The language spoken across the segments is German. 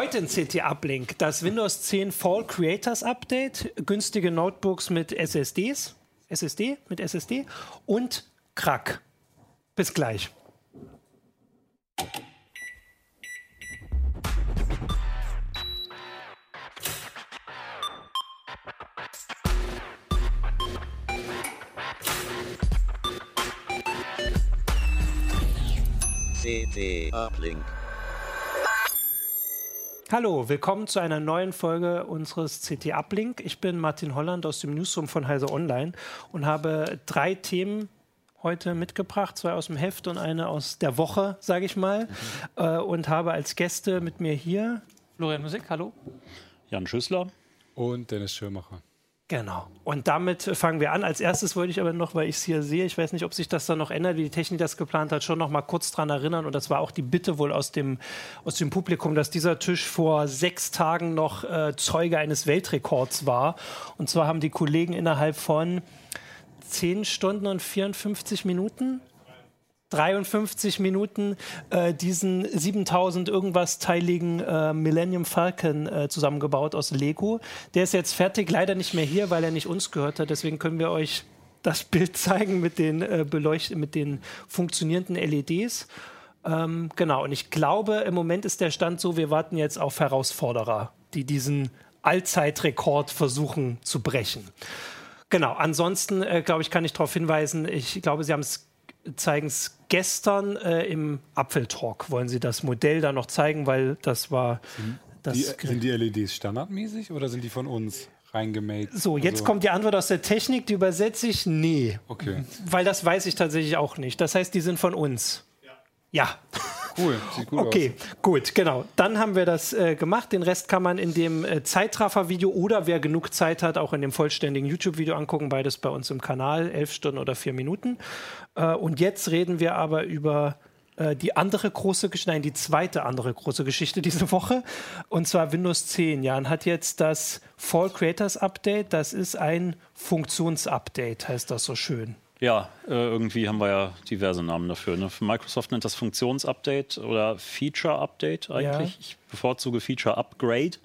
Heute in CT Uplink das Windows 10 Fall Creators Update, günstige Notebooks mit SSDs, SSD mit SSD und Krack. Bis gleich. CT Uplink. Hallo, willkommen zu einer neuen Folge unseres CT Uplink. Ich bin Martin Holland aus dem Newsroom von Heise Online und habe drei Themen heute mitgebracht, zwei aus dem Heft und eine aus der Woche, sage ich mal, mhm. äh, und habe als Gäste mit mir hier Florian Musik, hallo. Jan Schüssler und Dennis Schirmacher. Genau. Und damit fangen wir an. Als erstes wollte ich aber noch, weil ich es hier sehe, ich weiß nicht, ob sich das dann noch ändert, wie die Technik das geplant hat, schon noch mal kurz daran erinnern. Und das war auch die Bitte wohl aus dem, aus dem Publikum, dass dieser Tisch vor sechs Tagen noch äh, Zeuge eines Weltrekords war. Und zwar haben die Kollegen innerhalb von zehn Stunden und 54 Minuten 53 Minuten äh, diesen 7000 irgendwas teiligen äh, Millennium Falcon äh, zusammengebaut aus Lego. Der ist jetzt fertig, leider nicht mehr hier, weil er nicht uns gehört hat. Deswegen können wir euch das Bild zeigen mit den, äh, beleucht mit den funktionierenden LEDs. Ähm, genau, und ich glaube, im Moment ist der Stand so, wir warten jetzt auf Herausforderer, die diesen Allzeitrekord versuchen zu brechen. Genau, ansonsten äh, glaube ich, kann ich darauf hinweisen, ich glaube, Sie haben es zeigen es gestern äh, im Apfeltalk. Wollen Sie das Modell da noch zeigen, weil das war. Das die, sind die LEDs standardmäßig oder sind die von uns? reingemaked. So, jetzt also. kommt die Antwort aus der Technik, die übersetze ich nee. Okay. Weil das weiß ich tatsächlich auch nicht. Das heißt, die sind von uns. Ja. Cool, sieht gut okay, aus. gut, genau. Dann haben wir das äh, gemacht. Den Rest kann man in dem äh, Zeitraffer-Video oder wer genug Zeit hat, auch in dem vollständigen YouTube-Video angucken. Beides bei uns im Kanal, elf Stunden oder vier Minuten. Äh, und jetzt reden wir aber über äh, die andere große Geschichte, nein, die zweite andere große Geschichte diese Woche. Und zwar Windows 10. Jan hat jetzt das Fall Creators Update. Das ist ein Funktionsupdate, heißt das so schön. Ja, äh, irgendwie haben wir ja diverse Namen dafür. Ne? Microsoft nennt das Funktionsupdate oder Feature-Update eigentlich. Ja. Ich bevorzuge Feature-Upgrade,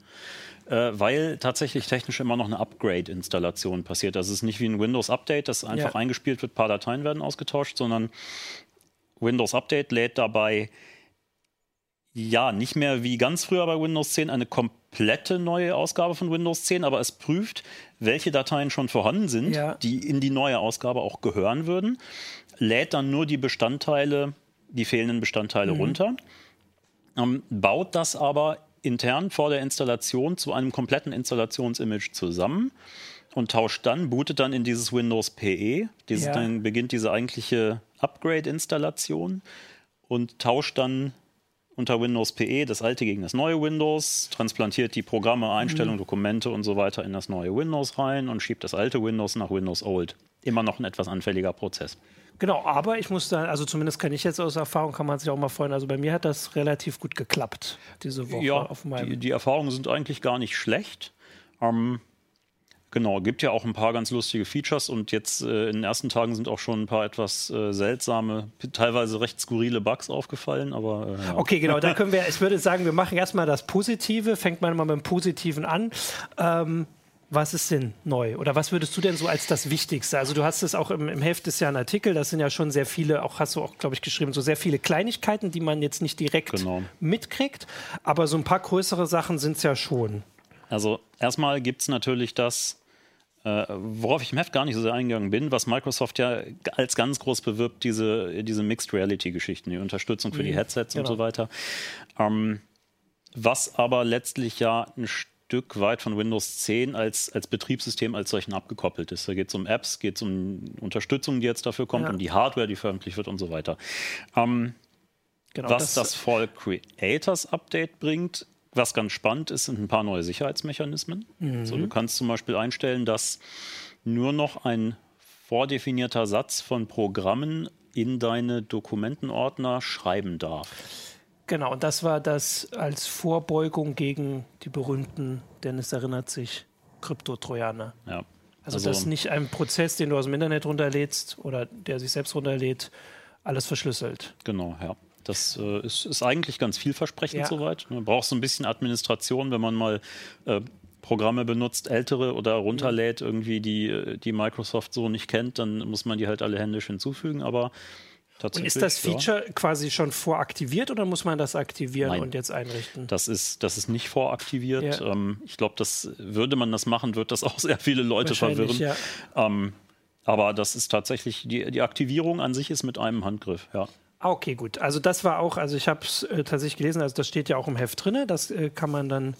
äh, weil tatsächlich technisch immer noch eine Upgrade-Installation passiert. Das ist nicht wie ein Windows-Update, das einfach ja. eingespielt wird, ein paar Dateien werden ausgetauscht, sondern Windows Update lädt dabei ja, nicht mehr wie ganz früher bei Windows 10 eine komplette neue Ausgabe von Windows 10, aber es prüft, welche Dateien schon vorhanden sind, ja. die in die neue Ausgabe auch gehören würden, lädt dann nur die Bestandteile, die fehlenden Bestandteile mhm. runter, ähm, baut das aber intern vor der Installation zu einem kompletten Installationsimage zusammen und tauscht dann, bootet dann in dieses Windows PE, dieses, ja. dann beginnt diese eigentliche Upgrade-Installation und tauscht dann unter Windows PE das alte gegen das neue Windows, transplantiert die Programme, Einstellungen, mhm. Dokumente und so weiter in das neue Windows rein und schiebt das alte Windows nach Windows Old. Immer noch ein etwas anfälliger Prozess. Genau, aber ich muss sagen, also zumindest kann ich jetzt aus Erfahrung, kann man sich auch mal freuen. Also bei mir hat das relativ gut geklappt diese Woche ja, auf meinem. Die, die Erfahrungen sind eigentlich gar nicht schlecht. Ähm, Genau, gibt ja auch ein paar ganz lustige Features und jetzt äh, in den ersten Tagen sind auch schon ein paar etwas äh, seltsame, teilweise recht skurrile Bugs aufgefallen, aber. Äh, ja. Okay, genau, da können wir, ich würde sagen, wir machen erstmal das Positive, fängt man mal mit dem Positiven an. Ähm, was ist denn neu? Oder was würdest du denn so als das Wichtigste? Also du hast es auch im, im Heft ist ja ein Artikel, das sind ja schon sehr viele, auch hast du auch, glaube ich, geschrieben, so sehr viele Kleinigkeiten, die man jetzt nicht direkt genau. mitkriegt, aber so ein paar größere Sachen sind es ja schon. Also erstmal gibt es natürlich das, äh, worauf ich im Heft gar nicht so sehr eingegangen bin, was Microsoft ja als ganz groß bewirbt, diese, diese Mixed Reality-Geschichten, die Unterstützung für mhm, die Headsets genau. und so weiter. Ähm, was aber letztlich ja ein Stück weit von Windows 10 als, als Betriebssystem als solchen abgekoppelt ist. Da geht es um Apps, geht es um Unterstützung, die jetzt dafür kommt, ja. um die Hardware, die veröffentlicht wird und so weiter. Ähm, genau, was das, das Fall Creators Update bringt, was ganz spannend ist, sind ein paar neue Sicherheitsmechanismen. Mhm. So, du kannst zum Beispiel einstellen, dass nur noch ein vordefinierter Satz von Programmen in deine Dokumentenordner schreiben darf. Genau, und das war das als Vorbeugung gegen die berühmten, Dennis erinnert sich, Kryptotrojaner. Ja. Also, also dass nicht ein Prozess, den du aus dem Internet runterlädst oder der sich selbst runterlädt, alles verschlüsselt. Genau, ja. Das äh, ist, ist, eigentlich ganz vielversprechend ja. soweit. Man braucht so ein bisschen Administration, wenn man mal äh, Programme benutzt, ältere oder runterlädt, irgendwie die, die Microsoft so nicht kennt, dann muss man die halt alle händisch hinzufügen. Aber und ist das Feature ja. quasi schon voraktiviert oder muss man das aktivieren Nein, und jetzt einrichten? Das ist, das ist nicht voraktiviert. Ja. Ähm, ich glaube, das würde man das machen, wird das auch sehr viele Leute verwirren. Ja. Ähm, aber das ist tatsächlich, die, die Aktivierung an sich ist mit einem Handgriff, ja. Ah, okay, gut. Also das war auch, also ich habe es äh, tatsächlich gelesen, also das steht ja auch im Heft drin, das äh, kann man dann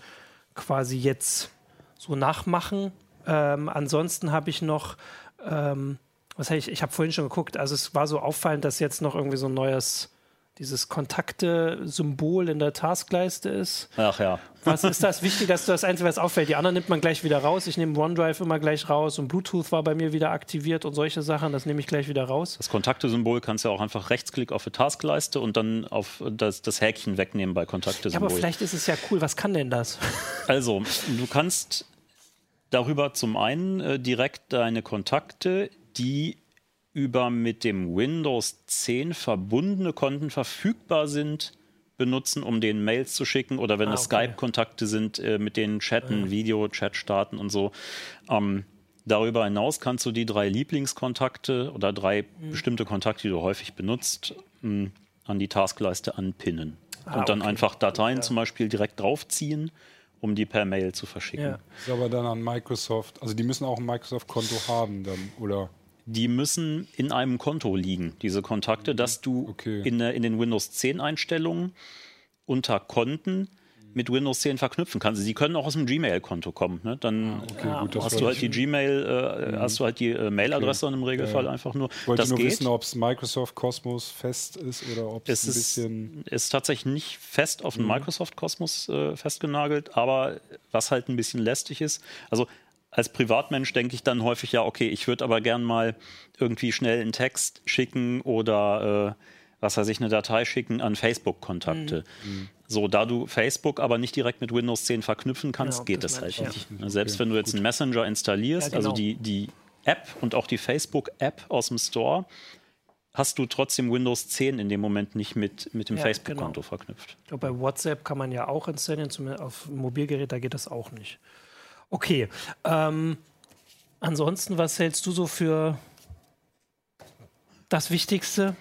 quasi jetzt so nachmachen. Ähm, ansonsten habe ich noch, ähm, was habe ich, ich habe vorhin schon geguckt, also es war so auffallend, dass jetzt noch irgendwie so ein neues dieses Kontakte-Symbol in der Taskleiste ist. Ach ja. Was ist das wichtig, dass das Einzige, was auffällt? Die anderen nimmt man gleich wieder raus. Ich nehme OneDrive immer gleich raus und Bluetooth war bei mir wieder aktiviert und solche Sachen, das nehme ich gleich wieder raus. Das Kontakte-Symbol kannst du ja auch einfach Rechtsklick auf die Taskleiste und dann auf das, das Häkchen wegnehmen bei Kontakte-Symbol. Ja, aber vielleicht ist es ja cool. Was kann denn das? Also, du kannst darüber zum einen äh, direkt deine Kontakte, die über mit dem Windows 10 verbundene Konten verfügbar sind, benutzen, um den Mails zu schicken oder wenn ah, es okay. Skype-Kontakte sind, äh, mit denen chatten, ja. Video-Chat starten und so. Ähm, darüber hinaus kannst du die drei Lieblingskontakte oder drei mhm. bestimmte Kontakte, die du häufig benutzt, mh, hm, an die Taskleiste anpinnen. Ah, und dann okay. einfach Dateien ja. zum Beispiel direkt draufziehen um die per Mail zu verschicken. Ja. Das ist aber dann an Microsoft, also die müssen auch ein Microsoft-Konto haben dann, oder? Die müssen in einem Konto liegen, diese Kontakte, dass du okay. in, in, den Windows 10 Einstellungen unter Konten mit Windows 10 verknüpfen kannst. Sie können auch aus dem Gmail-Konto kommen. Ne? Dann ah, okay, gut, hast du halt die Gmail, äh, mhm. hast du halt die äh, Mailadresse okay. im Regelfall ja. einfach nur. Ich wollte das nur geht. wissen, ob es Microsoft Cosmos fest ist oder ob es ein bisschen. Es ist tatsächlich nicht fest auf den mhm. Microsoft Cosmos äh, festgenagelt, aber was halt ein bisschen lästig ist. Also als Privatmensch denke ich dann häufig, ja, okay, ich würde aber gern mal irgendwie schnell einen Text schicken oder äh, was weiß ich, eine Datei schicken an Facebook-Kontakte. Mhm. So, da du Facebook aber nicht direkt mit Windows 10 verknüpfen kannst, ja, geht das, halt ja. nicht. Ja. Selbst okay, wenn du jetzt einen Messenger installierst, also genau. also die, die App und auch die Facebook-App aus dem Store, hast du trotzdem Windows 10 in dem Moment nicht mit, mit dem Facebook-Konto genau. verknüpft. Ich glaube, bei WhatsApp kann man ja auch installieren, auf Mobilgerät, da geht das auch nicht. Okay. Ähm, ansonsten, was hältst du so für das Wichtigste,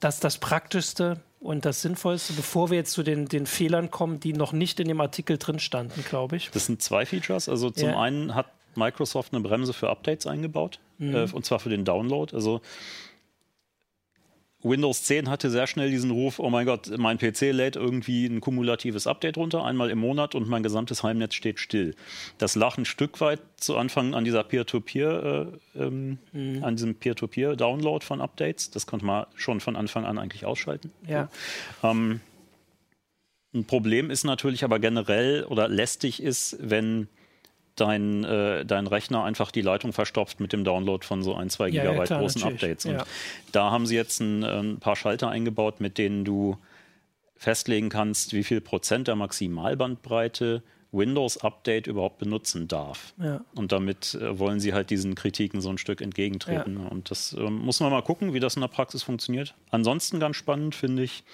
das, das Praktischste und das Sinnvollste, bevor wir jetzt zu den, den Fehlern kommen, die noch nicht in dem Artikel drin standen, glaube ich? Das sind zwei Features. Also zum ja. einen hat Microsoft eine Bremse für Updates eingebaut, mhm. äh, und zwar für den Download. Also Windows 10 hatte sehr schnell diesen Ruf, oh mein Gott, mein PC lädt irgendwie ein kumulatives Update runter, einmal im Monat und mein gesamtes Heimnetz steht still. Das lag ein Stück weit zu Anfang an dieser Peer-to-Peer, äh, ähm, mhm. an diesem Peer-to-Peer-Download von Updates. Das konnte man schon von Anfang an eigentlich ausschalten. Ja. Ähm, ein Problem ist natürlich aber generell oder lästig ist, wenn dein, äh, dein Rechner einfach die Leitung verstopft mit dem Download von so ein, zwei Gigabyte ja, klar, großen natürlich. Updates. Und ja. da haben sie jetzt ein, äh, ein paar Schalter eingebaut, mit denen du festlegen kannst, wie viel Prozent der Maximalbandbreite Windows Update überhaupt benutzen darf. Ja. Und damit äh, wollen sie halt diesen Kritiken so ein Stück entgegentreten. Ja. Und das äh, muss man mal gucken, wie das in der Praxis funktioniert. Ansonsten ganz spannend finde ich,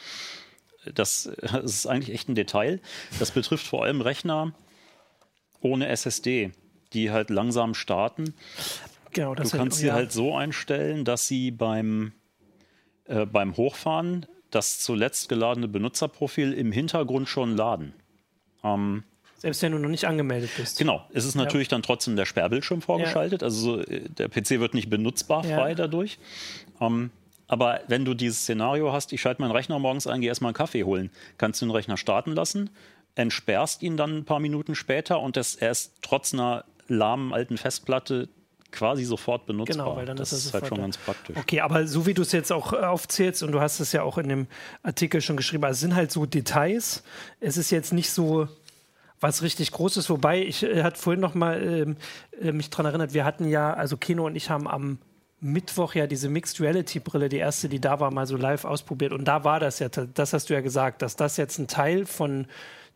das, das ist eigentlich echt ein Detail. Das betrifft vor allem Rechner, ohne SSD, die halt langsam starten. Genau, das du kannst sie ja. halt so einstellen, dass sie beim, äh, beim Hochfahren das zuletzt geladene Benutzerprofil im Hintergrund schon laden. Ähm, Selbst wenn du noch nicht angemeldet bist. Genau, es ist natürlich ja. dann trotzdem der Sperrbildschirm vorgeschaltet. Ja. Also äh, der PC wird nicht benutzbar frei dadurch. Ähm, aber wenn du dieses Szenario hast, ich schalte meinen Rechner morgens ein, gehe erstmal einen Kaffee holen, kannst du den Rechner starten lassen, entsperrst ihn dann ein paar Minuten später und das, er ist trotz einer lahmen alten Festplatte quasi sofort benutzbar. Genau, weil dann das ist, das halt schon ganz praktisch. Okay, aber so wie du es jetzt auch äh, aufzählst und du hast es ja auch in dem Artikel schon geschrieben, also es sind halt so Details. Es ist jetzt nicht so was richtig Großes, wobei ich äh, hatte vorhin noch mal ähm, äh, mich daran erinnert, wir hatten ja, also Keno und ich haben am Mittwoch ja diese Mixed Reality Brille, die erste, die da war, mal so live ausprobiert und da war das ja, das hast du ja gesagt, dass das jetzt ein Teil von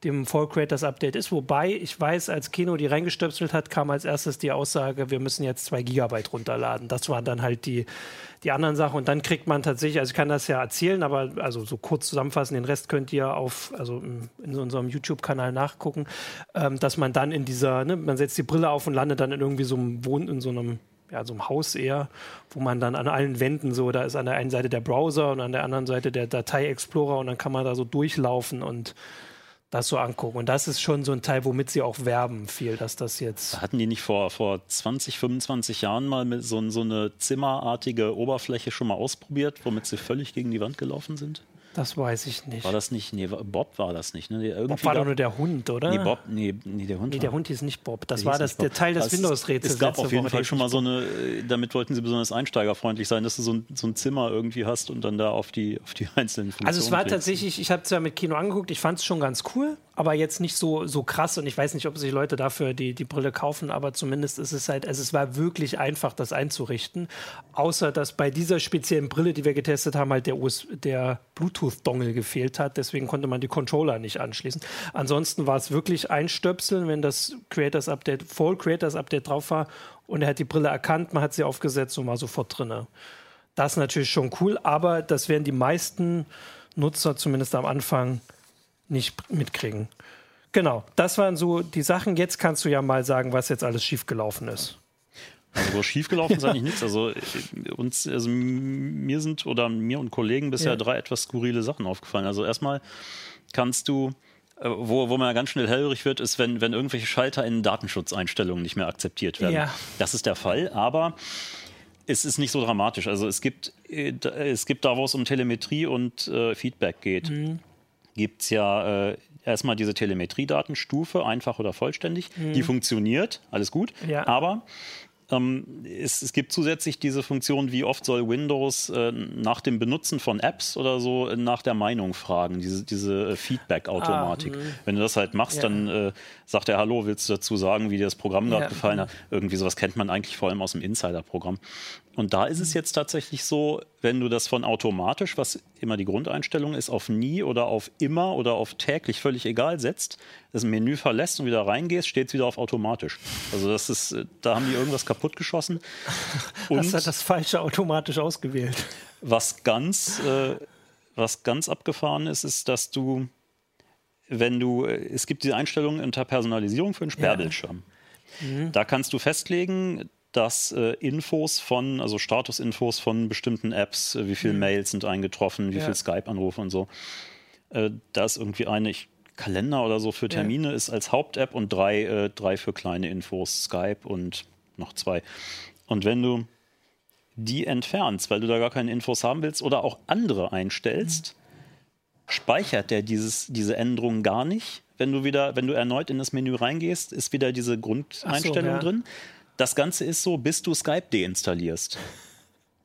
dem Fall Creators Update ist. Wobei ich weiß, als Kino die reingestöpselt hat, kam als erstes die Aussage, wir müssen jetzt zwei Gigabyte runterladen. Das war dann halt die, die anderen Sachen. Und dann kriegt man tatsächlich, also ich kann das ja erzählen, aber also so kurz zusammenfassen, den Rest könnt ihr auf, also in unserem YouTube-Kanal nachgucken, ähm, dass man dann in dieser, ne, man setzt die Brille auf und landet dann in irgendwie so einem Wohn, in so einem ja, so einem Haus eher, wo man dann an allen Wänden so, da ist an der einen Seite der Browser und an der anderen Seite der Datei-Explorer und dann kann man da so durchlaufen und das so angucken. Und das ist schon so ein Teil, womit sie auch werben, viel, dass das jetzt. Hatten die nicht vor, vor 20, 25 Jahren mal mit so, so eine zimmerartige Oberfläche schon mal ausprobiert, womit sie völlig gegen die Wand gelaufen sind? Das weiß ich nicht. War das nicht? Nee, Bob war das nicht. Ne? Irgendwie Bob war doch nur der Hund, oder? Nee, Bob, nee, nee der Hund. Nee, der Hund hieß nicht Bob. Das war das, der Teil des Windows-Rätsels. Es gab auf jeden Fall schon mal so eine, äh, damit wollten sie besonders einsteigerfreundlich sein, dass du so ein, so ein Zimmer irgendwie hast und dann da auf die, auf die einzelnen Funktionen. Also es war tatsächlich, ich habe es ja mit Kino angeguckt, ich fand es schon ganz cool aber jetzt nicht so, so krass und ich weiß nicht, ob sich Leute dafür die, die Brille kaufen, aber zumindest ist es halt, also es war wirklich einfach, das einzurichten. Außer, dass bei dieser speziellen Brille, die wir getestet haben, halt der, der Bluetooth-Dongle gefehlt hat. Deswegen konnte man die Controller nicht anschließen. Ansonsten war es wirklich einstöpseln, wenn das Creators Update, Fall Creators Update drauf war und er hat die Brille erkannt, man hat sie aufgesetzt und war sofort drinne. Das ist natürlich schon cool, aber das werden die meisten Nutzer zumindest am Anfang nicht mitkriegen. Genau, das waren so die Sachen. Jetzt kannst du ja mal sagen, was jetzt alles schiefgelaufen ist. Also schiefgelaufen ist eigentlich nichts. Also uns, also mir sind oder mir und Kollegen bisher ja. drei etwas skurrile Sachen aufgefallen. Also erstmal kannst du, äh, wo, wo man ja ganz schnell hellhörig wird, ist, wenn, wenn irgendwelche Schalter in Datenschutzeinstellungen nicht mehr akzeptiert werden. Ja. Das ist der Fall, aber es ist nicht so dramatisch. Also es gibt, äh, es gibt da, wo es um Telemetrie und äh, Feedback geht. Mhm gibt es ja äh, erstmal diese Telemetriedatenstufe, einfach oder vollständig. Mhm. Die funktioniert, alles gut. Ja. Aber ähm, es, es, gibt zusätzlich diese Funktion, wie oft soll Windows äh, nach dem Benutzen von Apps oder so äh, nach der Meinung fragen, diese, diese äh, Feedback-Automatik. Ah, Wenn du das halt machst, ja. dann äh, sagt er, hallo, willst du dazu sagen, wie dir das Programm gerade ja. gefallen hat? Irgendwie sowas kennt man eigentlich vor allem aus dem Insider-Programm. Und da ist es jetzt tatsächlich so, wenn du das von automatisch, was immer die Grundeinstellung ist, auf nie oder auf immer oder auf täglich völlig egal setzt, das Menü verlässt und wieder reingehst, steht es wieder auf automatisch. Also das ist, da haben die irgendwas kaputt geschossen. Und Hast du das falsche automatisch ausgewählt? Was ganz, äh, was ganz abgefahren ist, ist, dass du, wenn du, es gibt diese Einstellung unter Personalisierung für einen Sperrbildschirm. Ja. Mhm. Da kannst du festlegen, dass äh, Infos von, also Statusinfos von bestimmten Apps, äh, wie viele mhm. Mails sind eingetroffen, wie ja. viele Skype-Anrufe und so. Äh, da ist irgendwie eine ich, Kalender oder so für Termine, ja. ist als Haupt-App und drei, äh, drei für kleine Infos, Skype und noch zwei. Und wenn du die entfernst, weil du da gar keine Infos haben willst oder auch andere einstellst, speichert der dieses, diese Änderungen gar nicht. Wenn du wieder, wenn du erneut in das Menü reingehst, ist wieder diese Grundeinstellung so, ja. drin. Das Ganze ist so, bis du Skype deinstallierst.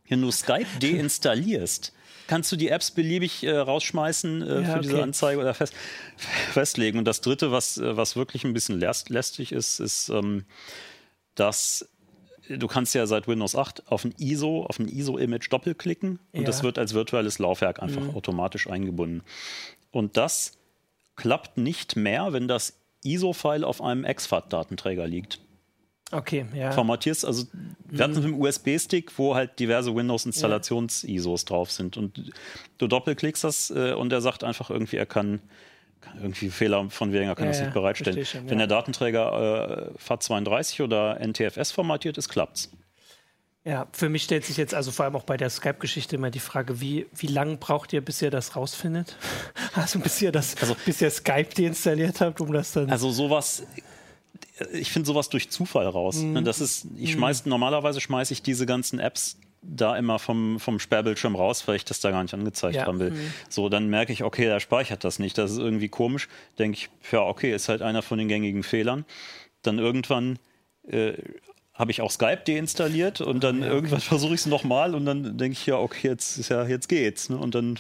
Wenn du Skype deinstallierst, kannst du die Apps beliebig äh, rausschmeißen äh, ja, für diese okay. Anzeige oder fest, festlegen. Und das Dritte, was, äh, was wirklich ein bisschen lästig ist, ist, ähm, dass du kannst ja seit Windows 8 auf ein ISO, auf ein ISO-Image doppelklicken und ja. das wird als virtuelles Laufwerk einfach mhm. automatisch eingebunden. Und das klappt nicht mehr, wenn das ISO-File auf einem XFAT-Datenträger liegt. Okay, ja. Formatierst, also wir hatten es mit einem USB-Stick, wo halt diverse Windows-Installations-ISOs drauf sind. Und du doppelklickst das äh, und er sagt einfach irgendwie, er kann irgendwie Fehler von wegen, er kann ja, das nicht bereitstellen. Schon, Wenn der Datenträger äh, FAT32 oder NTFS formatiert ist, klappt's. Ja, für mich stellt sich jetzt also vor allem auch bei der Skype-Geschichte immer die Frage, wie, wie lange braucht ihr, bis ihr das rausfindet? Also bis ihr das, also, bis ihr Skype deinstalliert habt, um das dann. Also sowas ich finde sowas durch Zufall raus. Mhm. Das ist, ich mhm. schmeiß, normalerweise schmeiße ich diese ganzen Apps da immer vom, vom Sperrbildschirm raus, weil ich das da gar nicht angezeigt ja. haben will. Mhm. So, dann merke ich, okay, der speichert das nicht. Das ist irgendwie komisch. Denke ich, ja, okay, ist halt einer von den gängigen Fehlern. Dann irgendwann äh, habe ich auch Skype deinstalliert und dann ja, irgendwann versuche ich es nochmal und dann denke ich, ja, okay, jetzt, ja, jetzt geht's. Ne? Und dann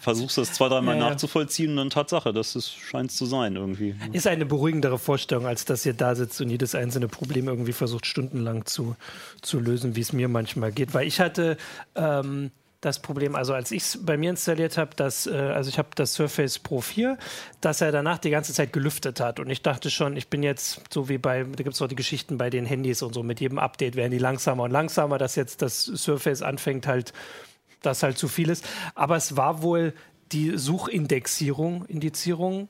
versuchst du es zwei, dreimal ja, nachzuvollziehen und dann Tatsache, das scheint es zu sein irgendwie. Ist eine beruhigendere Vorstellung, als dass ihr da sitzt und jedes einzelne Problem irgendwie versucht, stundenlang zu, zu lösen, wie es mir manchmal geht. Weil ich hatte ähm, das Problem, also als ich es bei mir installiert habe, dass, äh, also ich habe das Surface Pro 4, dass er danach die ganze Zeit gelüftet hat. Und ich dachte schon, ich bin jetzt so wie bei, da gibt es auch die Geschichten bei den Handys und so, mit jedem Update werden die langsamer und langsamer, dass jetzt das Surface anfängt halt, dass halt zu viel ist. Aber es war wohl die Suchindexierung, Indizierung,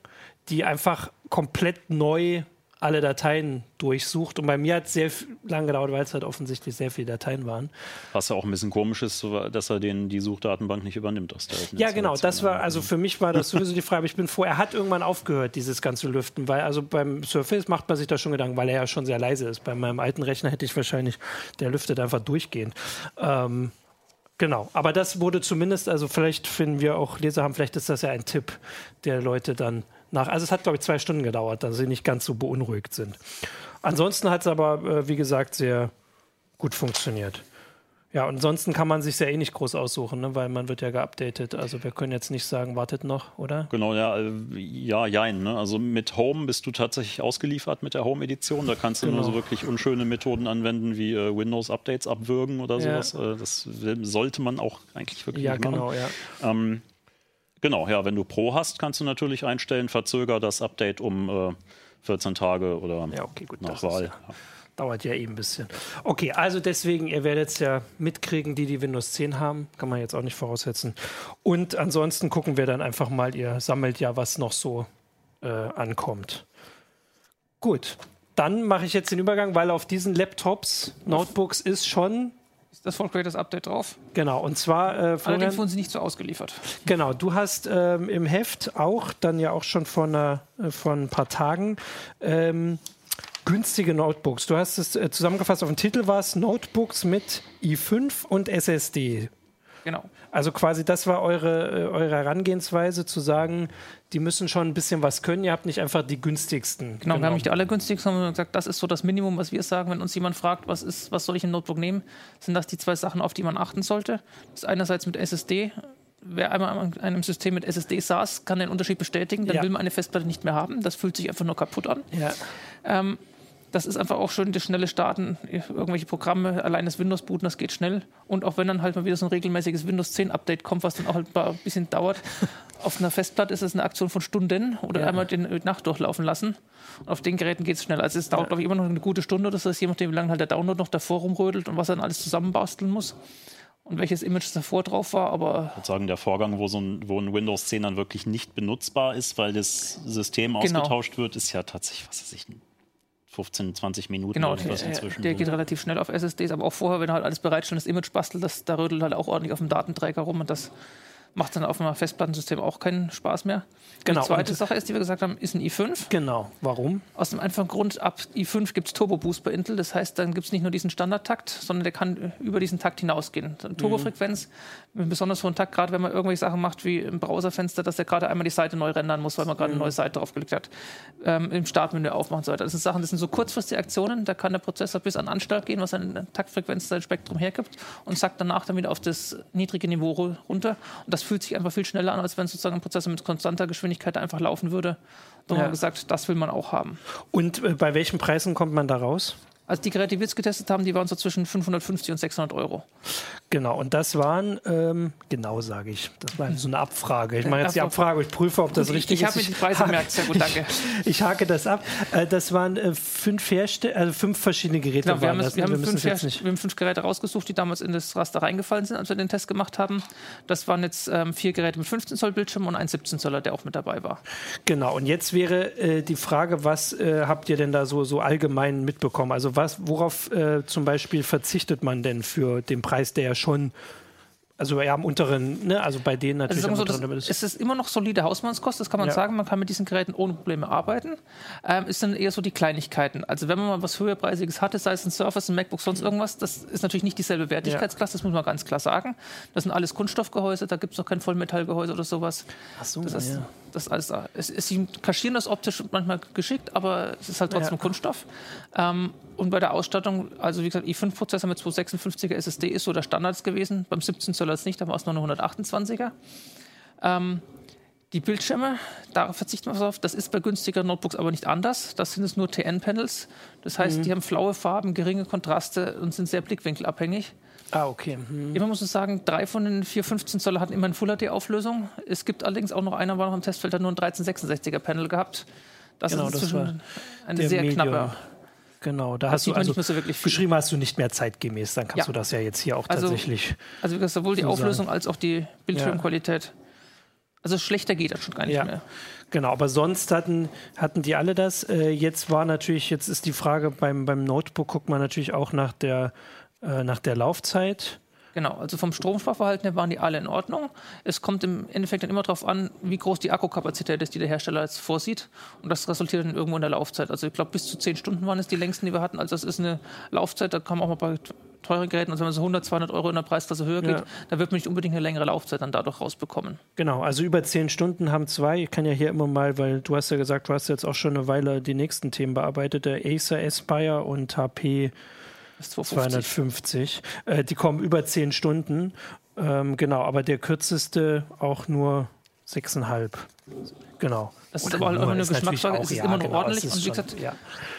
die einfach komplett neu alle Dateien durchsucht. Und bei mir hat es sehr lange gedauert, weil es halt offensichtlich sehr viele Dateien waren. Was ja auch ein bisschen komisch ist, dass er den, die Suchdatenbank nicht übernimmt aus der Ja, genau. Das war, also für mich war das sowieso die Frage. Ich bin froh, er hat irgendwann aufgehört, dieses ganze Lüften, weil also beim Surface macht man sich da schon Gedanken, weil er ja schon sehr leise ist. Bei meinem alten Rechner hätte ich wahrscheinlich, der lüftet einfach durchgehend. Ähm, Genau, aber das wurde zumindest, also vielleicht finden wir auch, Leser haben, vielleicht ist das ja ein Tipp, der Leute dann nach, also es hat, glaube ich, zwei Stunden gedauert, dass sie nicht ganz so beunruhigt sind. Ansonsten hat es aber, äh, wie gesagt, sehr gut funktioniert. Ja, und ansonsten kann man sich ja eh nicht groß aussuchen, ne? weil man wird ja geupdatet. Also wir können jetzt nicht sagen, wartet noch, oder? Genau, ja, äh, ja, jein. Ne? Also mit Home bist du tatsächlich ausgeliefert mit der Home-Edition. Da kannst du genau. nur so wirklich unschöne Methoden anwenden, wie äh, Windows-Updates abwürgen oder ja. sowas. Äh, das sollte man auch eigentlich wirklich ja, machen. Genau, ja, genau, ähm, Genau, ja, wenn du Pro hast, kannst du natürlich einstellen, verzöger das Update um äh, 14 Tage oder ja, okay, gut, nach Wahl. Ja, dauert ja eben ein bisschen. Okay, also deswegen, ihr werdet es ja mitkriegen, die, die Windows 10 haben. Kann man jetzt auch nicht voraussetzen. Und ansonsten gucken wir dann einfach mal, ihr sammelt ja, was noch so äh, ankommt. Gut, dann mache ich jetzt den Übergang, weil auf diesen Laptops, Notebooks ist schon ist das Full Creators Update drauf? Genau, und zwar. Äh, Allerdings wurden sie nicht so ausgeliefert. Genau, du hast ähm, im Heft auch, dann ja auch schon vor, einer, äh, vor ein paar Tagen, ähm, günstige Notebooks. Du hast es äh, zusammengefasst, auf dem Titel war es Notebooks mit i5 und SSD. Genau. Also quasi das war eure, äh, eure Herangehensweise, zu sagen, die müssen schon ein bisschen was können, ihr habt nicht einfach die günstigsten. Genau, genommen. wir haben nicht die allergünstigsten, sondern gesagt, das ist so das Minimum, was wir sagen, wenn uns jemand fragt, was, ist, was soll ich im Notebook nehmen, sind das die zwei Sachen, auf die man achten sollte. Das ist einerseits mit SSD, wer einmal an einem System mit SSD saß, kann den Unterschied bestätigen. Dann ja. will man eine Festplatte nicht mehr haben. Das fühlt sich einfach nur kaputt an. Ja. Ähm, das ist einfach auch schön, das schnelle Starten, irgendwelche Programme, allein das Windows-Booten, das geht schnell. Und auch wenn dann halt mal wieder so ein regelmäßiges Windows 10-Update kommt, was dann auch halt ein bisschen dauert, auf einer Festplatte ist es eine Aktion von Stunden oder ja. einmal den Nacht durchlaufen lassen. Und auf den Geräten geht es schnell. Also es dauert, ja. glaube ich, immer noch eine gute Stunde. Das ist je nachdem, wie lange halt der Download noch davor rumrödelt und was dann alles zusammenbasteln muss und welches Image davor drauf war, aber. Ich würde sagen, der Vorgang, wo so ein, wo ein Windows 10 dann wirklich nicht benutzbar ist, weil das System genau. ausgetauscht wird, ist ja tatsächlich, was weiß ich, 15, 20 Minuten genau, oder was inzwischen. Der, der geht relativ schnell auf SSDs, aber auch vorher, wenn er halt alles bereitstellendes Image bastelt, das, da rödelt halt auch ordentlich auf dem Datenträger rum und das macht dann auf einem Festplattensystem auch keinen Spaß mehr. Genau. Die zweite Sache ist, die wir gesagt haben, ist ein i5. Genau. Warum? Aus dem einfachen Grund, ab i5 gibt es Turbo Boost bei Intel. Das heißt, dann gibt es nicht nur diesen Standardtakt, sondern der kann über diesen Takt hinausgehen. Turbofrequenz, mhm. mit besonders hohen Takt, gerade wenn man irgendwelche Sachen macht wie im Browserfenster, dass der gerade einmal die Seite neu rendern muss, weil man gerade mhm. eine neue Seite draufgelegt hat, ähm, im Startmenü aufmachen sollte. Das sind Sachen, das sind so kurzfristige Aktionen, da kann der Prozessor bis an Anstalt gehen, was eine Taktfrequenz sein Spektrum hergibt und sagt danach dann wieder auf das niedrige Niveau runter. Und das fühlt sich einfach viel schneller an, als wenn sozusagen ein Prozessor mit konstanter Geschwindigkeit einfach laufen würde. Da ja. haben wir gesagt, das will man auch haben. Und äh, bei welchen Preisen kommt man da raus? Also die Geräte, die wir jetzt getestet haben, die waren so zwischen 550 und 600 Euro. Genau, und das waren, ähm, genau sage ich, das war so eine Abfrage. Ich mache jetzt die Abfrage, ich prüfe, ob das Gut, richtig ich, ist. Ich habe mir die Preise gemerkt, sehr gut, danke. ich hake das ab. Äh, das waren äh, fünf, Herste also fünf verschiedene Geräte. Genau, wir, haben, es, wir, haben fünf, wir haben fünf Geräte rausgesucht, die damals in das Raster reingefallen sind, als wir den Test gemacht haben. Das waren jetzt ähm, vier Geräte mit 15 Zoll Bildschirm und ein 17 Zoller, der auch mit dabei war. Genau, und jetzt wäre äh, die Frage, was äh, habt ihr denn da so, so allgemein mitbekommen? Also was, worauf äh, zum Beispiel verzichtet man denn für den Preis, der ja schon also ja, am unteren, ne? also bei denen natürlich. Also so, das, es ist immer noch solide Hausmannskost, das kann man ja. sagen. Man kann mit diesen Geräten ohne Probleme arbeiten. Ähm, ist dann eher so die Kleinigkeiten. Also wenn man mal was höherpreisiges hatte, sei es ein Surface, ein MacBook, sonst irgendwas, das ist natürlich nicht dieselbe Wertigkeitsklasse, das muss man ganz klar sagen. Das sind alles Kunststoffgehäuse, da gibt es noch kein Vollmetallgehäuse oder sowas. Ach so, das ist, ja. das ist alles da. Es, es, sie kaschieren das optisch manchmal geschickt, aber es ist halt trotzdem ja. Kunststoff. Ähm, und bei der Ausstattung, also wie gesagt, i5-Prozessor mit 256er SSD ist so der Standard gewesen. Beim 17 Zoll es nicht, da war es nur eine 128er. Ähm, die Bildschirme, da verzichten wir auf. Das ist bei günstiger Notebooks aber nicht anders. Das sind es nur TN-Panels. Das heißt, mhm. die haben flaue Farben, geringe Kontraste und sind sehr blickwinkelabhängig. Ah, okay. Hm. Immer muss man sagen, drei von den vier 15 Zoll hatten immer eine Full HD-Auflösung. Es gibt allerdings auch noch einer, war noch im Testfeld, hat nur ein 1366er Panel gehabt. Das Genau, ist das war eine sehr Medium. knappe. Genau, da Das hast du also nicht so wirklich viel. geschrieben, hast du nicht mehr zeitgemäß. Dann kannst Ja. du das ja jetzt hier auch Also, tatsächlich. Also wie gesagt, sowohl die so Auflösung sagen. als auch die Bildschirmqualität. Also schlechter geht das schon gar nicht Ja. mehr. Genau, aber sonst hatten, hatten die alle das. Äh, jetzt war natürlich, jetzt ist die Frage beim, beim Notebook, guckt man natürlich auch nach der, äh, nach der Laufzeit. Genau, also vom Stromsparverhalten her waren die alle in Ordnung. Es kommt im Endeffekt dann immer darauf an, wie groß die Akkukapazität ist, die der Hersteller jetzt vorsieht. Und das resultiert dann irgendwo in der Laufzeit. Also ich glaube, bis zu 10 Stunden waren es die längsten, die wir hatten. Also das ist eine Laufzeit, da kann man auch mal bei teuren Geräten, also wenn man so 100, 200 Euro in der Preisklasse höher geht, Ja. da wird man nicht unbedingt eine längere Laufzeit dann dadurch rausbekommen. Genau, also über zehn Stunden haben zwei. Ich kann ja hier immer mal, weil du hast ja gesagt, du hast jetzt auch schon eine Weile die nächsten Themen bearbeitet, der Acer Aspire und HP Bis 250. 250. Äh, die kommen über zehn Stunden. Ähm, genau, aber der kürzeste auch nur sechseinhalb. Genau. Das ist aber halt auch eine Geschmacksfrage. Es ist ja, immer noch genau, ordentlich. Und wie schon- gesagt, ja.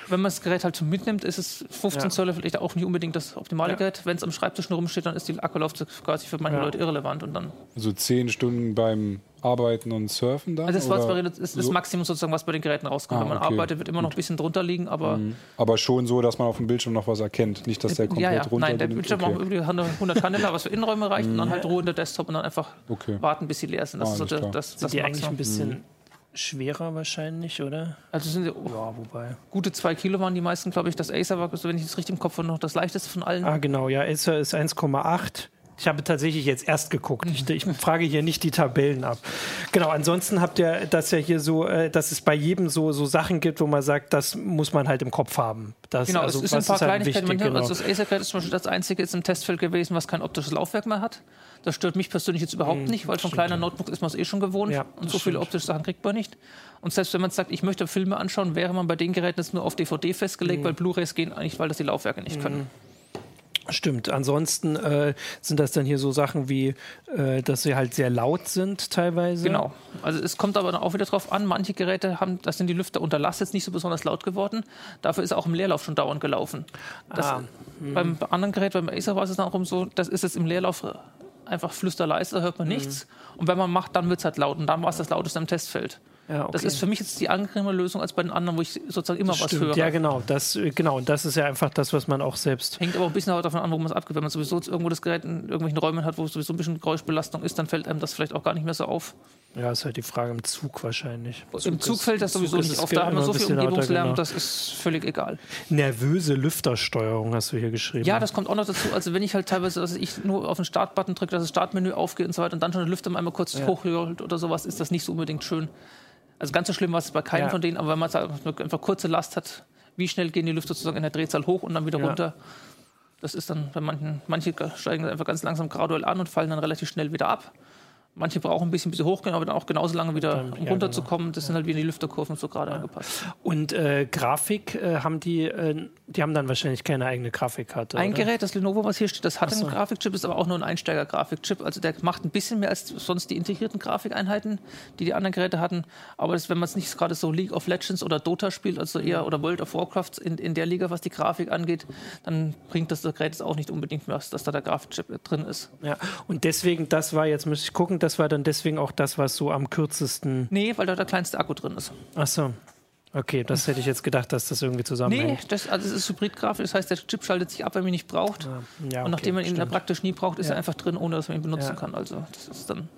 wenn man das Gerät halt schon mitnimmt, ist es 15 Ja. Zoll vielleicht auch nicht unbedingt das optimale Ja. Gerät. Wenn es am Schreibtisch nur rumsteht, dann ist die Akkulaufzeit quasi für manche Ja. Leute irrelevant. Und dann Also zehn Stunden beim Arbeiten und Surfen dann? Also das, war oder zwar, das ist das so? Maximum sozusagen, was bei den Geräten rauskommt. Ah, Wenn man okay. arbeitet, wird immer noch ein bisschen drunter liegen, aber Aber schon so, dass man auf dem Bildschirm noch was erkennt. Nicht, dass der komplett ja, ja, runter nein, der Bildschirm okay. auch irgendwie 100 Kanäle, was für Innenräume reicht und dann halt Ruhe in der Desktop und dann einfach Okay. warten, bis sie leer sind. Das Ah, ist so klar. das, Sind das die eigentlich ein bisschen schwerer wahrscheinlich, oder? Also sind sie, Ja, wobei. gute zwei Kilo waren die meisten, glaube ich. Das Acer war, wenn ich es richtig im Kopf habe, noch das leichteste von allen. Ah, genau, ja, Acer ist 1,8. Ich habe tatsächlich jetzt erst geguckt. Ich, ich frage hier nicht die Tabellen ab. Genau, ansonsten habt ihr das ja hier so, äh, dass es bei jedem so, so Sachen gibt, wo man sagt, das muss man halt im Kopf haben. Das, Genau, also, es ist ein paar ist halt Kleinigkeiten. wichtig, Man- genau. Also das Acer-Gerät ist zum Beispiel das einzige ist im Testfeld gewesen, was kein optisches Laufwerk mehr hat. Das stört mich persönlich jetzt überhaupt nicht, weil von kleiner Notebook ist man es eh schon gewohnt Mhm, Ja, und so viele stimmt. optische Sachen kriegt man nicht. Und selbst wenn man sagt, ich möchte Filme anschauen, wäre man bei den Geräten jetzt nur auf DVD Mhm. festgelegt, weil Blu-rays gehen eigentlich, weil das die Laufwerke nicht können. Stimmt. Ansonsten äh, sind das dann hier so Sachen wie, äh, dass sie halt sehr laut sind teilweise. Genau. Also es kommt aber auch wieder drauf an, manche Geräte haben, das sind die Lüfter unter Last jetzt nicht so besonders laut geworden. Dafür ist auch im Leerlauf schon dauernd gelaufen. Das, Ah, beim anderen Gerät, beim Acer war es dann auch so, das ist jetzt im Leerlauf einfach flüsterleise, da hört man nichts. Und wenn man macht, dann wird es halt laut. Und dann war es das lauteste im Testfeld. Ja, okay. Das ist für mich jetzt die angenehme Lösung als bei den anderen, wo ich sozusagen immer was Stimmt. höre. Ja, genau. Das, äh, genau. Und das ist ja einfach das, was man auch selbst. Hängt aber auch ein bisschen auch davon an, wo man es abgibt. Wenn man sowieso irgendwo das Gerät in irgendwelchen Räumen hat, wo sowieso ein bisschen Geräuschbelastung ist, dann fällt einem das vielleicht auch gar nicht mehr so auf. Ja, ist halt die Frage im Zug wahrscheinlich. Im Zug ist- fällt das sowieso Zug nicht auf. Da haben wir immer so viel Umgebungslärm, genau. das ist völlig egal. Nervöse Lüftersteuerung hast du hier geschrieben. Ja, das kommt auch noch dazu. Also wenn ich halt teilweise, dass ich nur auf den Startbutton drücke, dass das Startmenü aufgeht und so weiter und dann schon der Lüfter einmal kurz hochhört oder sowas, ist das nicht so unbedingt schön. Also ganz so schlimm war es bei keinem Ja. von denen, aber wenn man einfach kurze Last hat, wie schnell gehen die Lüfter sozusagen in der Drehzahl hoch und dann wieder Ja. runter. Das ist dann bei manchen, manche steigen einfach ganz langsam graduell an und fallen dann relativ schnell wieder ab. Manche brauchen ein bisschen, bis sie hochgehen, aber dann auch genauso lange wieder, um ja, genau. runterzukommen. Das sind halt wie die Lüfterkurven so gerade angepasst. Und äh, Grafik äh, haben die, äh, die haben dann wahrscheinlich keine eigene Grafikkarte. Ein oder? Gerät, das Lenovo, was hier steht, das hat so. einen Grafikchip, ist aber auch nur ein Einsteiger-Grafikchip. Also der macht ein bisschen mehr als sonst die integrierten Grafikeinheiten, die die anderen Geräte hatten. Aber das, wenn man es nicht gerade so League of Legends oder Dota spielt, also eher oder World of Warcraft in, in der Liga, was die Grafik angeht, dann bringt das, das Gerät jetzt auch nicht unbedingt mehr, dass da der Grafikchip drin ist. Ja. Und deswegen, das war jetzt, müsste ich gucken, das war dann deswegen auch das, was so am kürzesten. Nee, weil da der kleinste Akku drin ist. Ach so. Okay, das hätte ich jetzt gedacht, dass das irgendwie Nee, zusammenhängt. das, also es ist Hybridgrafik, das heißt, der Chip schaltet sich ab, wenn man ihn nicht braucht. Ja, Und nachdem man ihn stimmt. dann praktisch nie braucht, ist Ja. er einfach drin, ohne dass man ihn benutzen Ja. kann. Also das ist dann.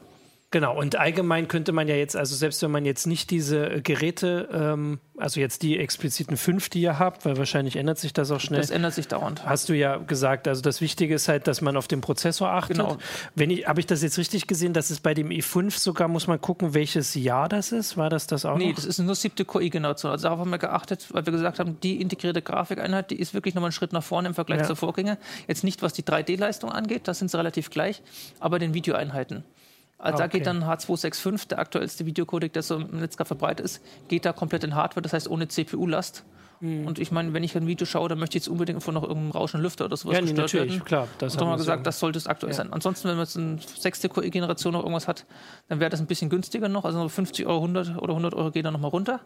Genau, und allgemein könnte man ja jetzt, also selbst wenn man jetzt nicht diese äh, Geräte, ähm, also jetzt die expliziten fünf, die ihr habt, weil wahrscheinlich ändert sich das auch schnell. Das ändert sich dauernd. Hast du ja gesagt, also das Wichtige ist halt, dass man auf den Prozessor achtet. Genau. Wenn ich, habe ich das jetzt richtig gesehen, dass es bei dem i5 sogar, muss man gucken, welches Jahr das ist? War das das auch Nee, noch? das ist nur siebte QI-Generation. Also darauf haben wir geachtet, weil wir gesagt haben, die integrierte Grafikeinheit, die ist wirklich nochmal einen Schritt nach vorne im Vergleich Ja. zur Vorgänger. Jetzt nicht, was die 3D-Leistung angeht, da sind sie relativ gleich, aber den Videoeinheiten. Also da Okay. geht dann H265, der aktuellste Videocodec, der so im Netz gerade verbreitet ist, geht da komplett in Hardware, das heißt ohne CPU-Last. Mhm. Und ich meine, wenn ich ein Video schaue, dann möchte ich jetzt unbedingt von noch irgendeinem rauschenden Lüfter oder sowas ja, nee, natürlich, werden. klar. Das haben wir gesagt, ja. das sollte es aktuell ja. sein. Ansonsten, wenn man jetzt eine sechste Generation noch irgendwas hat, dann wäre das ein bisschen günstiger noch. Also 50 Euro, 100 oder 100 Euro gehen dann nochmal runter.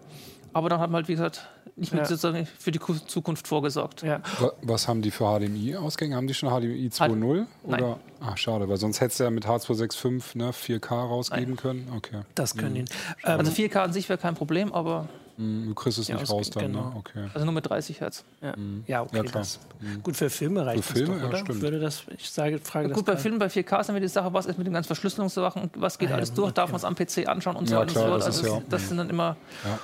Aber dann hat man halt, wie gesagt, nicht mehr ja. sozusagen für die Zukunft vorgesorgt. Ja. Was haben die für HDMI-Ausgänge? Haben die schon HDMI 2.0? Oder? Ach, schade, weil sonst hättest du ja mit H265 ne, 4K rausgeben Nein. können. Okay. Das können mhm. Also 4K an sich wäre kein Problem, aber du kriegst es nicht raus dann, ne? genau. ne? Okay. Also nur mit 30 Hertz. Ja, mhm. ja okay. Ja, das, mhm. Gut, für Filme reicht für Filme, das doch, oder? Ja, stimmt. Würde das, ich sage, frage ja, Gut, bei Filmen, bei 4K ist dann die Sache, was ist mit den ganzen Verschlüsselungssachen, was geht ah, alles durch, darf man es am PC anschauen und so weiter und so fort. Also das, das sind dann immer,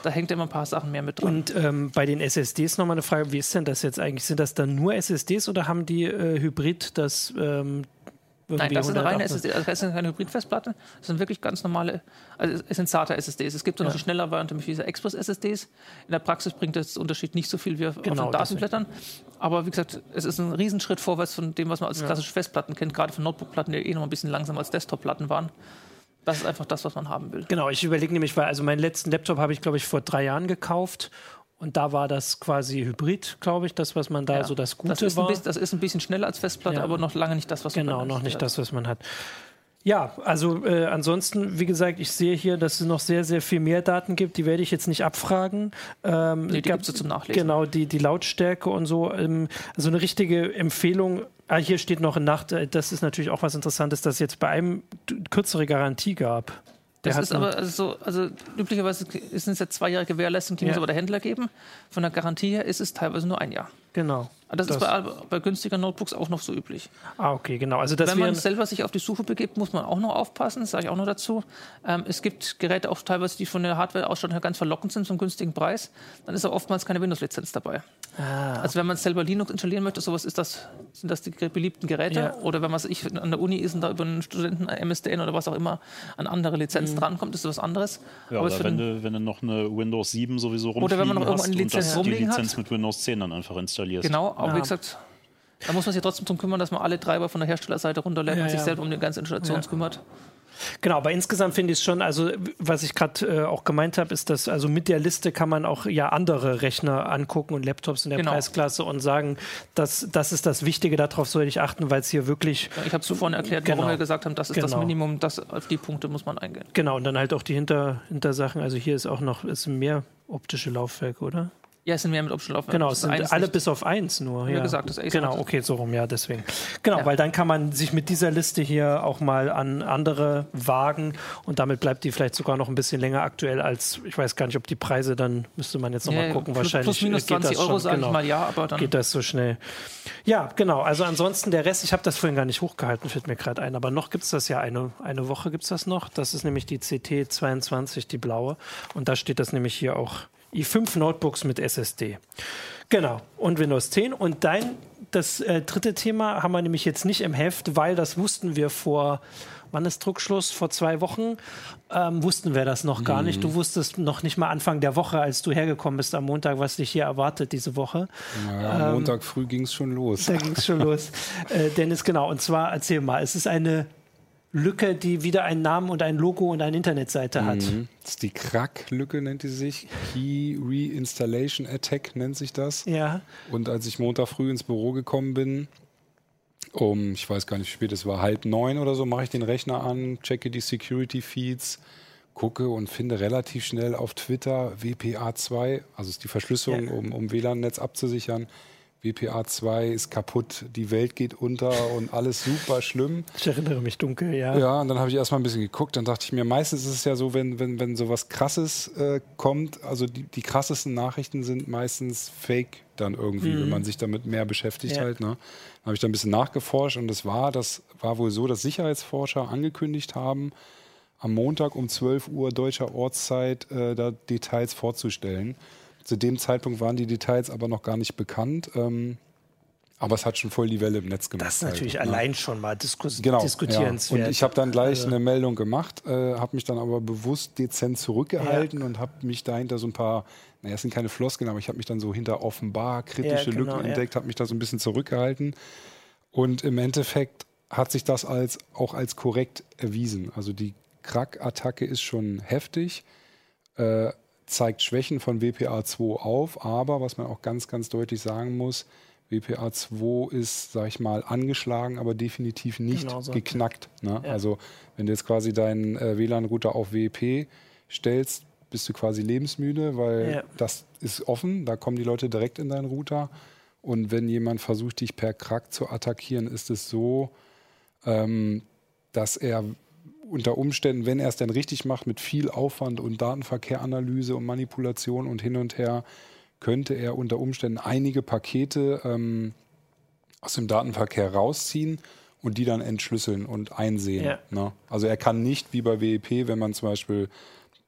da hängt immer ein paar Sachen mehr mit dran. Und ähm, bei den SSDs nochmal eine Frage, wie ist denn das jetzt eigentlich? Sind das dann nur SSDs oder haben die äh, Hybrid das ähm, Nein, das ist eine reine SSD, also das sind keine Hybridfestplatte, das sind wirklich ganz normale, also es sind SATA-SSDs. Es gibt ja noch die schnellere Variante mit dieser Express-SSDs. In der Praxis bringt das Unterschied nicht so viel wie auf genau, den Datenblättern. Aber wie gesagt, es ist ein Riesenschritt vorwärts von dem, was man als ja. klassische Festplatten kennt, gerade von Notebook-Platten, die eh noch ein bisschen langsamer als Desktop-Platten waren. Das ist einfach das, was man haben will. Genau, ich überlege nämlich, weil also meinen letzten Laptop habe ich, glaube ich, vor drei Jahren gekauft und da war das quasi Hybrid, glaube ich, das, was man da ja. so das Gute das ist war. Bisschen, das ist ein bisschen schneller als Festplatte, ja. aber noch lange nicht das, was genau, man hat. Genau, noch nicht das, was man hat. Ja, also äh, ansonsten, wie gesagt, ich sehe hier, dass es noch sehr, sehr viel mehr Daten gibt. Die werde ich jetzt nicht abfragen. Ähm, nee, die gibt es zum Nachlesen. Genau, die, die Lautstärke und so. Ähm, also eine richtige Empfehlung. Ah, hier steht noch in Nacht, äh, das ist natürlich auch was Interessantes, dass es jetzt bei einem kürzere Garantie gab. Das ist aber also, so, also üblicherweise ist es ja zwei Jahre Gewährleistung, die ja. muss aber der Händler geben. Von der Garantie her ist es teilweise nur ein Jahr. Genau. Das, das ist bei, bei günstigen Notebooks auch noch so üblich. Ah, okay, genau. Also Wenn man selber sich auf die Suche begibt, muss man auch noch aufpassen, sage ich auch noch dazu. Ähm, es gibt Geräte auch teilweise, die von der Hardware-Ausstattung her ganz verlockend sind zum günstigen Preis. Dann ist auch oftmals keine Windows-Lizenz dabei. Ah. Also wenn man selber Linux installieren möchte, sowas ist das, sind das die beliebten Geräte. Ja. Oder wenn man ich an der Uni ist und da über einen Studenten MSDN oder was auch immer an andere Lizenzen mhm. drankommt, ist das was anderes. Ja, Aber oder wenn du, wenn du noch eine Windows 7 sowieso rumfliegen Oder wenn man noch irgendwo eine Lizenz rumliegen hat. die Lizenz mit Windows 10 dann einfach installierst. Genau, aber ja. wie gesagt, da muss man sich trotzdem darum kümmern, dass man alle Treiber von der Herstellerseite runterlädt ja, und sich ja. selbst um die ganze Installation kümmert. Genau, aber insgesamt finde ich es schon, also was ich gerade äh, auch gemeint habe, ist, dass also mit der Liste kann man auch ja andere Rechner angucken und Laptops in der genau. Preisklasse und sagen, dass das ist das Wichtige, darauf sollte ich achten, weil es hier wirklich. Ja, ich habe zuvor erklärt, genau. warum wir gesagt haben, das ist genau. das Minimum, das, auf die Punkte muss man eingehen. Genau, und dann halt auch die Hinter, Hintersachen. Also hier ist auch noch ist mehr optische Laufwerke, oder? Ja, es sind mehr mit Option Laufwerk. Genau, es sind alle nicht. bis auf eins nur. Ja, gesagt, das Ace Genau, okay, so rum, ja, deswegen. Genau, ja. weil dann kann man sich mit dieser Liste hier auch mal an andere wagen und damit bleibt die vielleicht sogar noch ein bisschen länger aktuell als, ich weiß gar nicht, ob die Preise dann, müsste man jetzt nochmal ja, gucken, plus, wahrscheinlich. Plus minus 20 Euro, sage genau, ich mal, ja, aber dann. Geht das so schnell. Ja, genau, also ansonsten der Rest, ich habe das vorhin gar nicht hochgehalten, fällt mir gerade ein, aber noch gibt es das ja eine, eine Woche gibt es das noch. Das ist nämlich die CT22, die blaue und da steht das nämlich hier auch i5 Notebooks mit SSD. Genau, und Windows 10. Und dein, das äh, dritte Thema haben wir nämlich jetzt nicht im Heft, weil das wussten wir vor, wann ist Druckschluss? Vor zwei Wochen ähm, wussten wir das noch gar mhm. nicht. Du wusstest noch nicht mal Anfang der Woche, als du hergekommen bist am Montag, was dich hier erwartet diese Woche. Naja, am ähm, Montag früh ging es schon los. Da ging es schon los. Äh, Dennis, genau. Und zwar, erzähl mal, es ist eine Lücke, die wieder einen Namen und ein Logo und eine Internetseite hat. Mhm. Das ist die Crack-Lücke, nennt die sich. Key Reinstallation Attack nennt sich das. Ja. Und als ich Montag früh ins Büro gekommen bin, um, ich weiß gar nicht, wie spät es war, halb neun oder so, mache ich den Rechner an, checke die Security-Feeds, gucke und finde relativ schnell auf Twitter WPA2, also ist die Verschlüsselung, ja. um, um WLAN-Netz abzusichern, WPA2 ist kaputt, die Welt geht unter und alles super schlimm. Ich erinnere mich dunkel, ja. Ja, und dann habe ich erstmal ein bisschen geguckt, dann dachte ich mir, meistens ist es ja so, wenn, wenn, wenn sowas krasses äh, kommt, also die, die krassesten Nachrichten sind meistens fake dann irgendwie, mhm. wenn man sich damit mehr beschäftigt ja. halt. Ne? Dann habe ich da ein bisschen nachgeforscht und es war, das war wohl so, dass Sicherheitsforscher angekündigt haben, am Montag um 12 Uhr deutscher Ortszeit äh, da Details vorzustellen. Zu dem Zeitpunkt waren die Details aber noch gar nicht bekannt. Ähm, aber es hat schon voll die Welle im Netz gemacht. Das ist natürlich halt, ne? allein schon mal diskus genau, diskutierenswert. Ja. Und ich habe dann gleich also. eine Meldung gemacht, äh, habe mich dann aber bewusst dezent zurückgehalten ja. und habe mich dahinter so ein paar, naja, es sind keine Floskeln, aber ich habe mich dann so hinter offenbar kritische ja, genau, Lücken entdeckt, habe mich da so ein bisschen zurückgehalten. Und im Endeffekt hat sich das als, auch als korrekt erwiesen. Also die Crack-Attacke ist schon heftig. Äh, zeigt Schwächen von WPA2 auf, aber was man auch ganz, ganz deutlich sagen muss, WPA2 ist, sag ich mal, angeschlagen, aber definitiv nicht genau so. geknackt. Ne? Ja. Also wenn du jetzt quasi deinen äh, WLAN-Router auf WEP stellst, bist du quasi lebensmüde, weil ja. das ist offen, da kommen die Leute direkt in deinen Router. Und wenn jemand versucht, dich per Crack zu attackieren, ist es so, ähm, dass er unter Umständen, wenn er es dann richtig macht, mit viel Aufwand und Datenverkehranalyse und Manipulation und hin und her, könnte er unter Umständen einige Pakete ähm, aus dem Datenverkehr rausziehen und die dann entschlüsseln und einsehen. Ja. Ne? Also er kann nicht wie bei WEP, wenn man zum Beispiel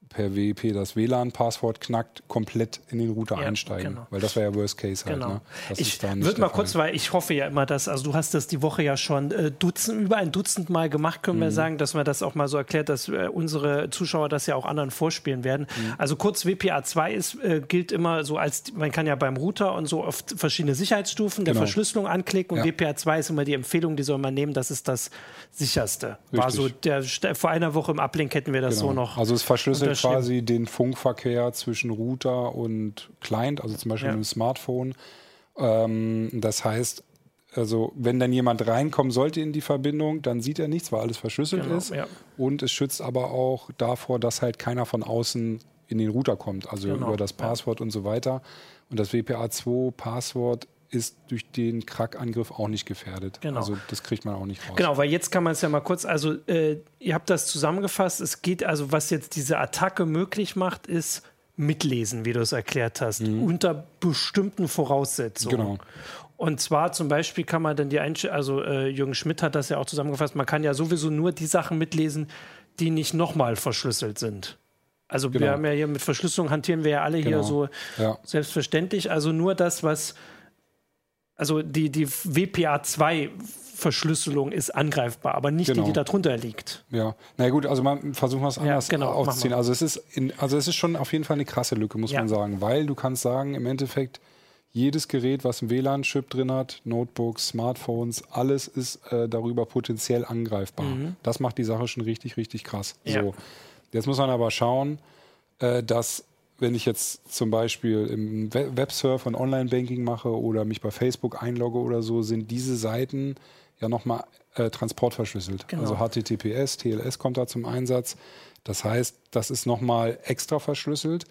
per WEP das WLAN-Passwort knackt, komplett in den Router ja, einsteigen. Genau. Weil das wäre ja Worst Case halt. Genau. Ne? ich würde mal kurz, weil ich hoffe ja immer, dass, also du hast das die Woche ja schon äh, Dutzend, über ein Dutzend Mal gemacht, können mhm. wir sagen, dass man das auch mal so erklärt, dass äh, unsere Zuschauer das ja auch anderen vorspielen werden. Mhm. Also kurz WPA2 ist, äh, gilt immer so als, man kann ja beim Router und so oft verschiedene Sicherheitsstufen der genau. Verschlüsselung anklicken und ja. WPA2 ist immer die Empfehlung, die soll man nehmen, das ist das sicherste. Richtig. War so der, vor einer Woche im Ablink hätten wir das genau. so noch. Also es verschlüsselt quasi den Funkverkehr zwischen Router und Client, also zum Beispiel ja. mit dem Smartphone. Ähm, das heißt, also wenn dann jemand reinkommen sollte in die Verbindung, dann sieht er nichts, weil alles verschlüsselt genau, ist. Ja. Und es schützt aber auch davor, dass halt keiner von außen in den Router kommt, also genau, über das Passwort ja. und so weiter. Und das WPA2-Passwort ist durch den Crack-Angriff auch nicht gefährdet. Genau. Also das kriegt man auch nicht raus. Genau, weil jetzt kann man es ja mal kurz, also äh, ihr habt das zusammengefasst, es geht also, was jetzt diese Attacke möglich macht, ist mitlesen, wie du es erklärt hast, mhm. unter bestimmten Voraussetzungen. Genau. Und zwar zum Beispiel kann man dann die Einstellung, also äh, Jürgen Schmidt hat das ja auch zusammengefasst, man kann ja sowieso nur die Sachen mitlesen, die nicht nochmal verschlüsselt sind. Also genau. wir haben ja hier mit Verschlüsselung hantieren wir ja alle genau. hier so ja. selbstverständlich. Also nur das, was also die, die WPA2 Verschlüsselung ist angreifbar, aber nicht genau. die, die darunter liegt. Ja, na gut, also man versuchen wir es anders ja, genau, aufzuziehen. Also es ist in, also es ist schon auf jeden Fall eine krasse Lücke, muss ja. man sagen, weil du kannst sagen, im Endeffekt jedes Gerät, was einen WLAN-Chip drin hat, Notebooks, Smartphones, alles ist äh, darüber potenziell angreifbar. Mhm. Das macht die Sache schon richtig, richtig krass. Ja. So. Jetzt muss man aber schauen, äh, dass wenn ich jetzt zum Beispiel im Websurf und Online-Banking mache oder mich bei Facebook einlogge oder so, sind diese Seiten ja nochmal äh, transportverschlüsselt. Genau. Also HTTPS, TLS kommt da zum Einsatz. Das heißt, das ist nochmal extra verschlüsselt.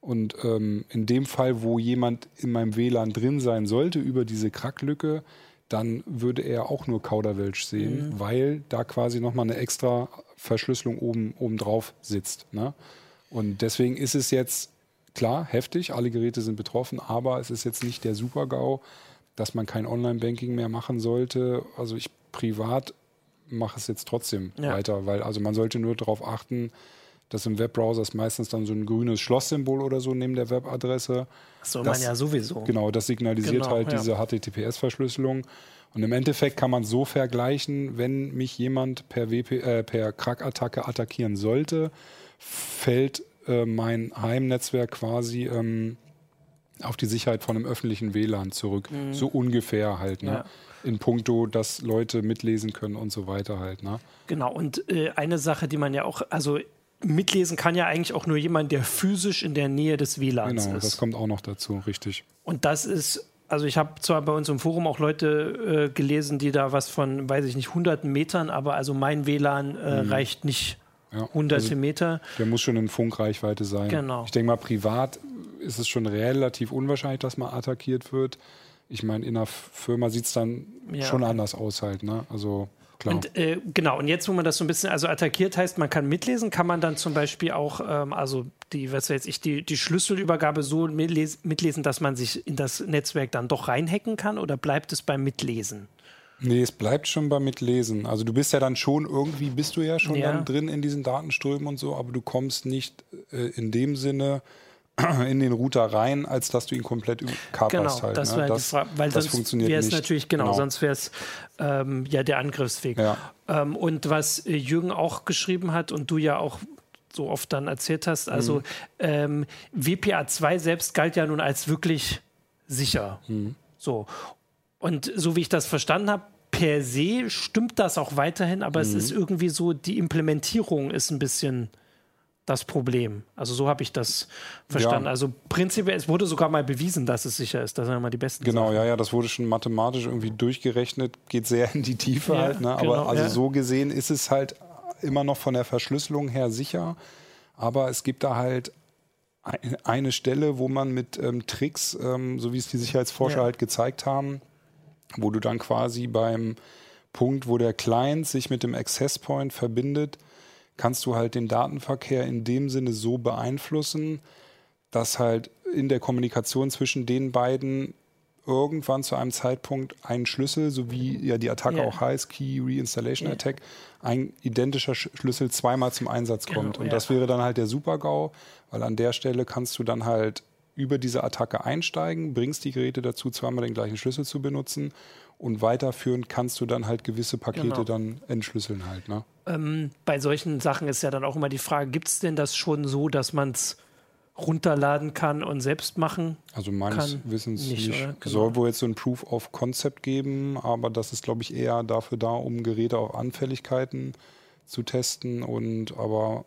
Und ähm, in dem Fall, wo jemand in meinem WLAN drin sein sollte über diese Kracklücke, dann würde er auch nur Kauderwelsch sehen, mhm. weil da quasi nochmal eine extra Verschlüsselung oben, oben drauf sitzt. Ne? Und deswegen ist es jetzt klar heftig, alle Geräte sind betroffen, aber es ist jetzt nicht der Super-GAU, dass man kein Online-Banking mehr machen sollte. Also ich privat mache es jetzt trotzdem ja. weiter, weil also man sollte nur darauf achten, dass im Webbrowser ist meistens dann so ein grünes Schlosssymbol oder so neben der Webadresse. Das soll das, man ja sowieso. Genau, das signalisiert genau, halt ja. diese HTTPS-Verschlüsselung. Und im Endeffekt kann man so vergleichen, wenn mich jemand per, WP, äh, per Crack-Attacke attackieren sollte, fällt äh, mein Heimnetzwerk quasi ähm, auf die Sicherheit von einem öffentlichen WLAN zurück. Mhm. So ungefähr halt, ne? Ja. In puncto, dass Leute mitlesen können und so weiter halt, ne? Genau, und äh, eine Sache, die man ja auch, also mitlesen kann ja eigentlich auch nur jemand, der physisch in der Nähe des WLANs genau, ist. Genau, das kommt auch noch dazu, richtig. Und das ist also ich habe zwar bei uns im Forum auch Leute äh, gelesen, die da was von, weiß ich nicht, hunderten Metern, aber also mein WLAN äh, mhm. reicht nicht ja, hunderte also Meter. Der muss schon in Funkreichweite sein. Genau. Ich denke mal, privat ist es schon relativ unwahrscheinlich, dass man attackiert wird. Ich meine, in einer Firma sieht es dann ja. schon anders aus halt. Ne? Also Klar. Und äh, genau, und jetzt, wo man das so ein bisschen, also attackiert heißt, man kann mitlesen, kann man dann zum Beispiel auch, ähm, also die, was weiß ich, die, die Schlüsselübergabe so mitlesen, dass man sich in das Netzwerk dann doch reinhacken kann oder bleibt es beim Mitlesen? Nee, es bleibt schon beim Mitlesen. Also du bist ja dann schon irgendwie, bist du ja schon ja. dann drin in diesen Datenströmen und so, aber du kommst nicht äh, in dem Sinne in den Router rein, als dass du ihn komplett kaperst genau, halt. Das, ne? das, Frage, weil das funktioniert wäre es natürlich, genau, genau. sonst wäre es ähm, ja der Angriffsweg. Ja. Ähm, und was äh, Jürgen auch geschrieben hat und du ja auch so oft dann erzählt hast, also mhm. ähm, WPA2 selbst galt ja nun als wirklich sicher. Mhm. So. Und so wie ich das verstanden habe, per se stimmt das auch weiterhin, aber mhm. es ist irgendwie so, die Implementierung ist ein bisschen das Problem. Also so habe ich das verstanden. Ja. Also prinzipiell, es wurde sogar mal bewiesen, dass es sicher ist. Das sind immer die besten Genau, Sachen. ja, ja, das wurde schon mathematisch irgendwie durchgerechnet, geht sehr in die Tiefe ja, halt. Ne? Aber genau, also ja. so gesehen ist es halt immer noch von der Verschlüsselung her sicher. Aber es gibt da halt eine Stelle, wo man mit ähm, Tricks, ähm, so wie es die Sicherheitsforscher halt gezeigt haben, wo du dann quasi beim Punkt, wo der Client sich mit dem Access Point verbindet, kannst du halt den Datenverkehr in dem Sinne so beeinflussen, dass halt in der Kommunikation zwischen den beiden irgendwann zu einem Zeitpunkt ein Schlüssel, so wie ja die Attacke yeah. auch heißt, Key Reinstallation yeah. Attack, ein identischer Schlüssel zweimal zum Einsatz kommt. Genau, Und ja. das wäre dann halt der Super-GAU, weil an der Stelle kannst du dann halt über diese Attacke einsteigen, bringst die Geräte dazu, zweimal den gleichen Schlüssel zu benutzen und weiterführend kannst du dann halt gewisse Pakete genau. dann entschlüsseln halt. Ne? Ähm, bei solchen Sachen ist ja dann auch immer die Frage, gibt es denn das schon so, dass man es runterladen kann und selbst machen Also meines kann? Wissens nicht. nicht. Genau. Soll wohl jetzt so ein Proof of Concept geben, aber das ist, glaube ich, eher dafür da, um Geräte auf Anfälligkeiten zu testen und aber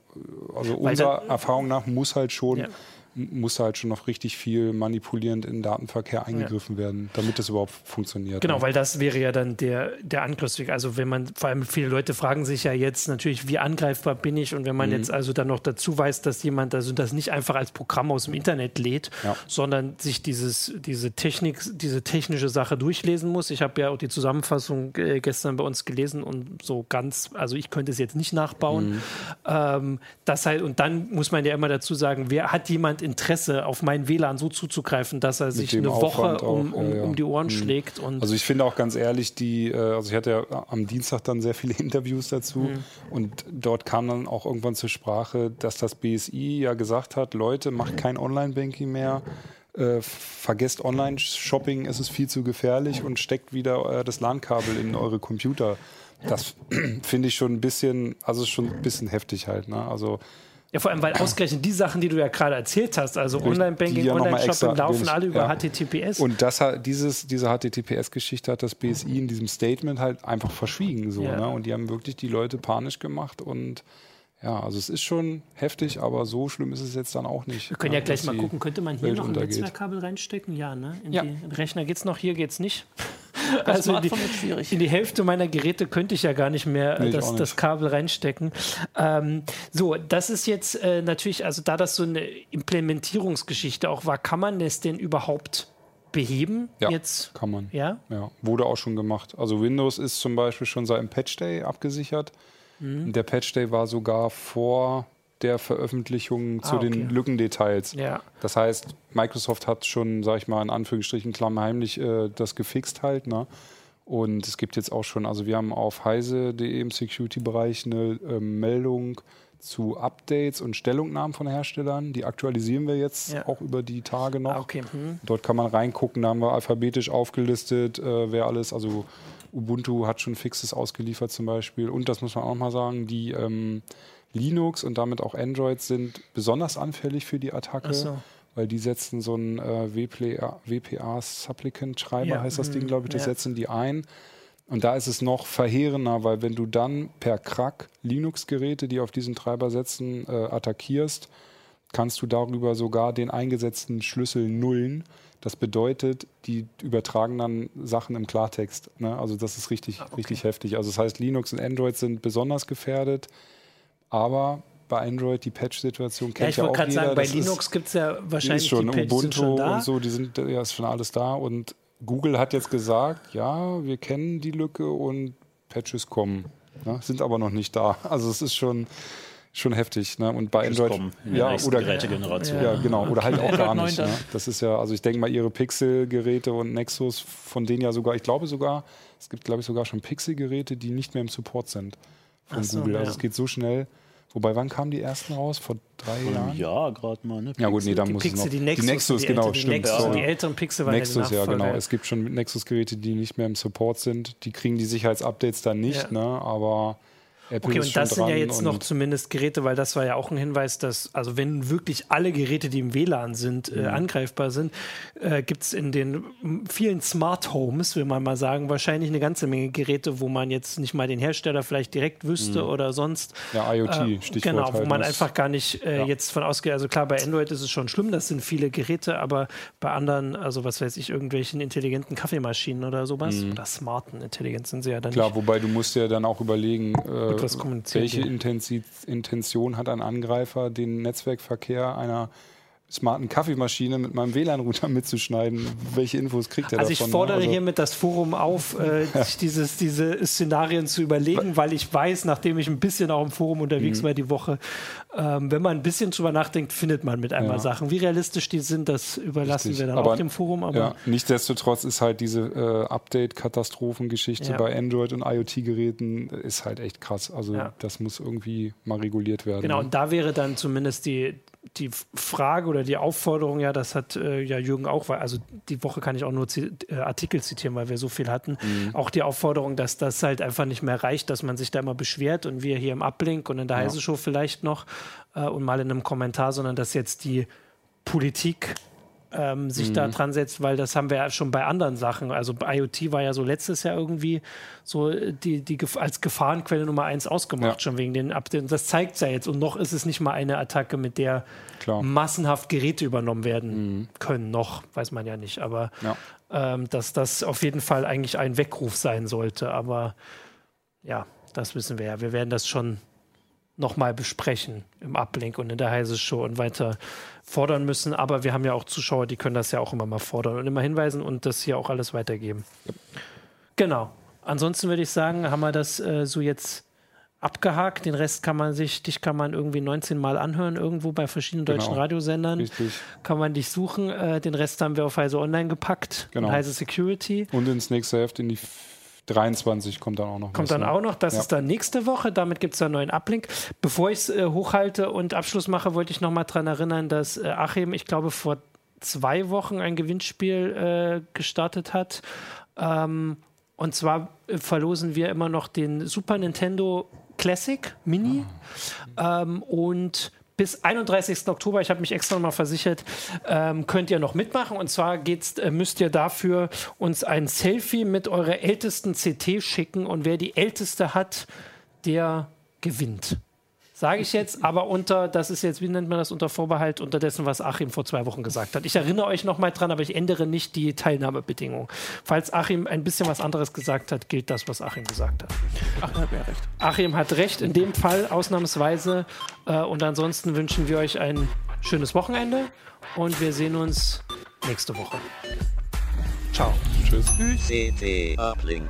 also unserer Erfahrung nach muss halt schon ja muss halt schon noch richtig viel manipulierend in den Datenverkehr eingegriffen ja. werden, damit das überhaupt funktioniert. Genau, ne? weil das wäre ja dann der, der Angriffsweg. Also wenn man, vor allem viele Leute fragen sich ja jetzt natürlich, wie angreifbar bin ich? Und wenn man mhm. jetzt also dann noch dazu weiß, dass jemand also das nicht einfach als Programm aus dem Internet lädt, ja. sondern sich dieses, diese Technik, diese technische Sache durchlesen muss. Ich habe ja auch die Zusammenfassung äh, gestern bei uns gelesen und so ganz, also ich könnte es jetzt nicht nachbauen. Mhm. Ähm, das halt, und dann muss man ja immer dazu sagen, wer hat jemand Interesse, auf mein WLAN so zuzugreifen, dass er sich eine Woche um, um, um, die Ohren mhm. schlägt. Und also ich finde auch ganz ehrlich, die, äh, also ich hatte ja am Dienstag dann sehr viele Interviews dazu mhm. und dort kam dann auch irgendwann zur Sprache, dass das BSI ja gesagt hat, Leute, macht kein Online-Banking mehr. Äh, vergesst Online-Shopping, es ist viel zu gefährlich und steckt wieder äh, das LAN-Kabel in eure Computer. Das finde ich schon ein bisschen, also schon ein bisschen heftig halt. Ne? Also ja, vor allem, weil ausgerechnet die Sachen, die du ja gerade erzählt hast, also Online-Banking, ja Online-Shopping, laufen alle über ja. HTTPS. Und das dieses, diese HTTPS-Geschichte hat das BSI in diesem Statement halt einfach verschwiegen. So, ja. ne? Und die haben wirklich die Leute panisch gemacht und ja, also es ist schon heftig, aber so schlimm ist es jetzt dann auch nicht. Wir können ja, ja gleich mal gucken, könnte man hier Welt noch ein untergeht. Netzwerkkabel reinstecken? Ja, ne? In ja. die Rechner geht es noch, hier geht es nicht. Also in die, in die, Hälfte meiner Geräte könnte ich ja gar nicht mehr nee, das, nicht. das, Kabel reinstecken. Ähm, so, das ist jetzt äh, natürlich, also da das so eine Implementierungsgeschichte auch war, kann man es denn überhaupt beheben? Ja, jetzt? kann man. Ja? ja? Wurde auch schon gemacht. Also Windows ist zum Beispiel schon seit dem Patch Day abgesichert. Mhm. Der Patch Day war sogar vor der Veröffentlichung zu ah, okay. den Lückendetails. Ja. Das heißt, Microsoft hat schon, sag ich mal, in Anführungsstrichen klammheimlich äh, das gefixt halt. Ne? Und es gibt jetzt auch schon, also wir haben auf heise.de im Security-Bereich eine äh, Meldung zu Updates und Stellungnahmen von Herstellern. Die aktualisieren wir jetzt ja. auch über die Tage noch. Ah, okay. hm. Dort kann man reingucken, da haben wir alphabetisch aufgelistet, äh, wer alles, also Ubuntu hat schon Fixes ausgeliefert zum Beispiel. Und das muss man auch mal sagen, die ähm, Linux und damit auch Android sind besonders anfällig für die Attacke. So. Weil die setzen so einen äh, WPA, WPA Supplicant Schreiber, ja. heißt das Ding, glaube ich, das ja. setzen die ein. Und da ist es noch verheerender, weil wenn du dann per Crack Linux-Geräte, die auf diesen Treiber setzen, äh, attackierst, kannst du darüber sogar den eingesetzten Schlüssel nullen. Das bedeutet, die übertragen dann Sachen im Klartext. Ne? Also das ist richtig, ah, okay. richtig heftig. Also das heißt, Linux und Android sind besonders gefährdet, aber bei Android die Patch-Situation kennt ja, ja auch jeder. Ich wollte gerade sagen, bei Linux gibt es ja wahrscheinlich schon, die Ubuntu schon da. und so, die sind ja ist schon alles da und Google hat jetzt gesagt, ja, wir kennen die Lücke und Patches kommen, ne? sind aber noch nicht da. Also es ist schon schon heftig. Ne? Und bei Android ja oder Gerätegeneration. Ja, genau. Oder halt auch gar nicht. Ne? Das ist ja, also ich denke mal, ihre Pixel-Geräte und Nexus, von denen ja sogar, ich glaube sogar, es gibt glaube ich sogar schon Pixel-Geräte, die nicht mehr im Support sind von so, Google. Also es geht so schnell. Wobei, wann kamen die ersten raus? Vor drei Vor Jahren? Ja, gerade mal. Ne? Ja gut, nee, da muss Pixel, es noch. Die Nexus, die Nexus die genau, ältere, stimmt. Nexus, die älteren Pixel waren Nexus, ja, genau. Es gibt schon Nexus-Geräte, die nicht mehr im Support sind. Die kriegen die Sicherheitsupdates dann nicht, ja. ne? aber Apple okay, und das sind ja jetzt noch zumindest Geräte, weil das war ja auch ein Hinweis, dass, also wenn wirklich alle Geräte, die im WLAN sind, äh, angreifbar sind, äh, gibt es in den vielen Smart Homes, will man mal sagen, wahrscheinlich eine ganze Menge Geräte, wo man jetzt nicht mal den Hersteller vielleicht direkt wüsste oder sonst. Ja, IoT, Äh, Stichwort Genau, wo halt, man einfach gar nicht äh, Ja. jetzt von ausgeht. Also klar, bei Android ist es schon schlimm, das sind viele Geräte, aber bei anderen, also was weiß ich, irgendwelchen intelligenten Kaffeemaschinen oder sowas, oder smarten Intelligenz sind sie ja dann Mhm. Klar, nicht. wobei du musst ja dann auch überlegen, äh, was kommunizieren welche die? Intensi Intention hat ein Angreifer, den Netzwerkverkehr einer smarten Kaffeemaschine mit meinem WLAN-Router mitzuschneiden. Welche Infos kriegt er Also ich davon? ne? fordere Also- hiermit das Forum auf, äh, sich dieses, diese Szenarien zu überlegen, weil ich weiß, nachdem ich ein bisschen auch im Forum unterwegs Mhm. war die Woche, ähm, wenn man ein bisschen drüber nachdenkt, findet man mit einmal Ja. Sachen. Wie realistisch die sind, das überlassen Richtig. wir dann Aber- auch dem Forum. Aber Ja, nichtsdestotrotz ist halt diese äh, Update-Katastrophengeschichte Ja. bei Android- und IoT-Geräten ist halt echt krass. Also das muss irgendwie mal reguliert werden. Genau, ne? und da wäre dann zumindest die, die Frage oder die Aufforderung, ja, das hat äh, ja Jürgen auch, weil, also die Woche kann ich auch nur zi äh, Artikel zitieren, weil wir so viel hatten. Mhm. Auch die Aufforderung, dass das halt einfach nicht mehr reicht, dass man sich da immer beschwert und wir hier im Uplink und in der Ja. Heise Show vielleicht noch äh, und mal in einem Kommentar, sondern dass jetzt die Politik ähm, sich da Mhm. dran setzt, weil das haben wir ja schon bei anderen Sachen. Also bei IoT war ja so letztes Jahr irgendwie so äh, die, die als Gefahrenquelle Nummer eins ausgemacht, Ja. schon wegen den Updates. Das zeigt ja jetzt. Und noch ist es nicht mal eine Attacke, mit der Klar. massenhaft Geräte übernommen werden können. Noch, weiß man ja nicht. Aber Ja. ähm, dass das auf jeden Fall eigentlich ein Weckruf sein sollte. Aber ja, das wissen wir ja. Wir werden das schon nochmal besprechen im Uplink und in der Heise Show und weiter fordern müssen. Aber wir haben ja auch Zuschauer, die können das ja auch immer mal fordern und immer hinweisen und das hier auch alles weitergeben. Genau. Ansonsten würde ich sagen, haben wir das äh, so jetzt abgehakt. Den Rest kann man sich, dich kann man irgendwie 19 Mal anhören, irgendwo bei verschiedenen Genau. deutschen Radiosendern. Richtig. Kann man dich suchen. Äh, den Rest haben wir auf Heise Online gepackt. Genau. Heise Security. Und ins nächste Heft, in die 23, kommt dann auch noch Kommt was, dann ne? auch noch, das Ja. ist dann nächste Woche. Damit gibt es einen neuen Uplink. Bevor ich es äh, hochhalte und Abschluss mache, wollte ich noch mal daran erinnern, dass äh, Achim, ich glaube, vor zwei Wochen ein Gewinnspiel äh, gestartet hat. Ähm, und zwar äh, verlosen wir immer noch den Super Nintendo Classic Mini. Ähm, und bis 31. Oktober, ich habe mich extra nochmal versichert, ähm, könnt ihr noch mitmachen. Und zwar geht's, äh, müsst ihr dafür uns ein Selfie mit eurer ältesten CT schicken. Und wer die älteste hat, der gewinnt. Sage ich jetzt, aber unter, das ist jetzt, wie nennt man das, unter Vorbehalt, unter dessen, was Achim vor zwei Wochen gesagt hat. Ich erinnere euch nochmal dran, aber ich ändere nicht die Teilnahmebedingungen. Falls Achim ein bisschen was anderes gesagt hat, gilt das, was Achim gesagt hat. Ach, hat mir recht. Achim hat recht, in dem Fall ausnahmsweise. Äh, und ansonsten wünschen wir euch ein schönes Wochenende und wir sehen uns nächste Woche. Ciao. Tschüss. Uplink.